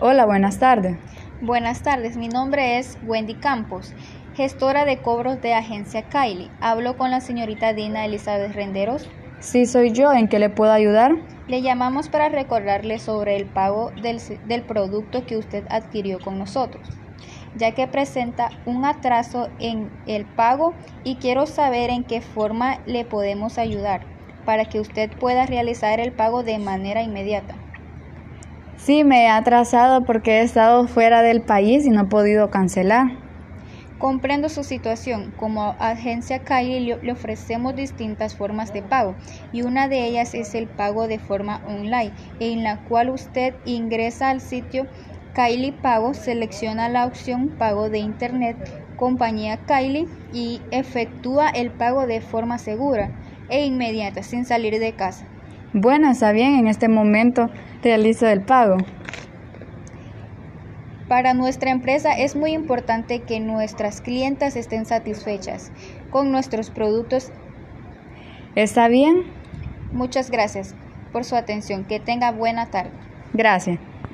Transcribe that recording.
Hola, buenas tardes. Buenas tardes, mi nombre es Wendy Campos, gestora de cobros de agencia Kylie. Hablo con la señorita Dina Elizabeth Renderos. Sí, soy yo. ¿En qué le puedo ayudar? Le llamamos para recordarle sobre el pago del, del producto que usted adquirió con nosotros, ya que presenta un atraso en el pago y quiero saber en qué forma le podemos ayudar para que usted pueda realizar el pago de manera inmediata. Sí, me he atrasado porque he estado fuera del país y no he podido cancelar. Comprendo su situación. Como agencia Kylie le ofrecemos distintas formas de pago y una de ellas es el pago de forma online, en la cual usted ingresa al sitio Kylie Pago, selecciona la opción Pago de Internet, compañía Kylie y efectúa el pago de forma segura e inmediata sin salir de casa. Bueno, está bien, en este momento realizo el pago. Para nuestra empresa es muy importante que nuestras clientas estén satisfechas con nuestros productos. ¿Está bien? Muchas gracias por su atención. Que tenga buena tarde. Gracias.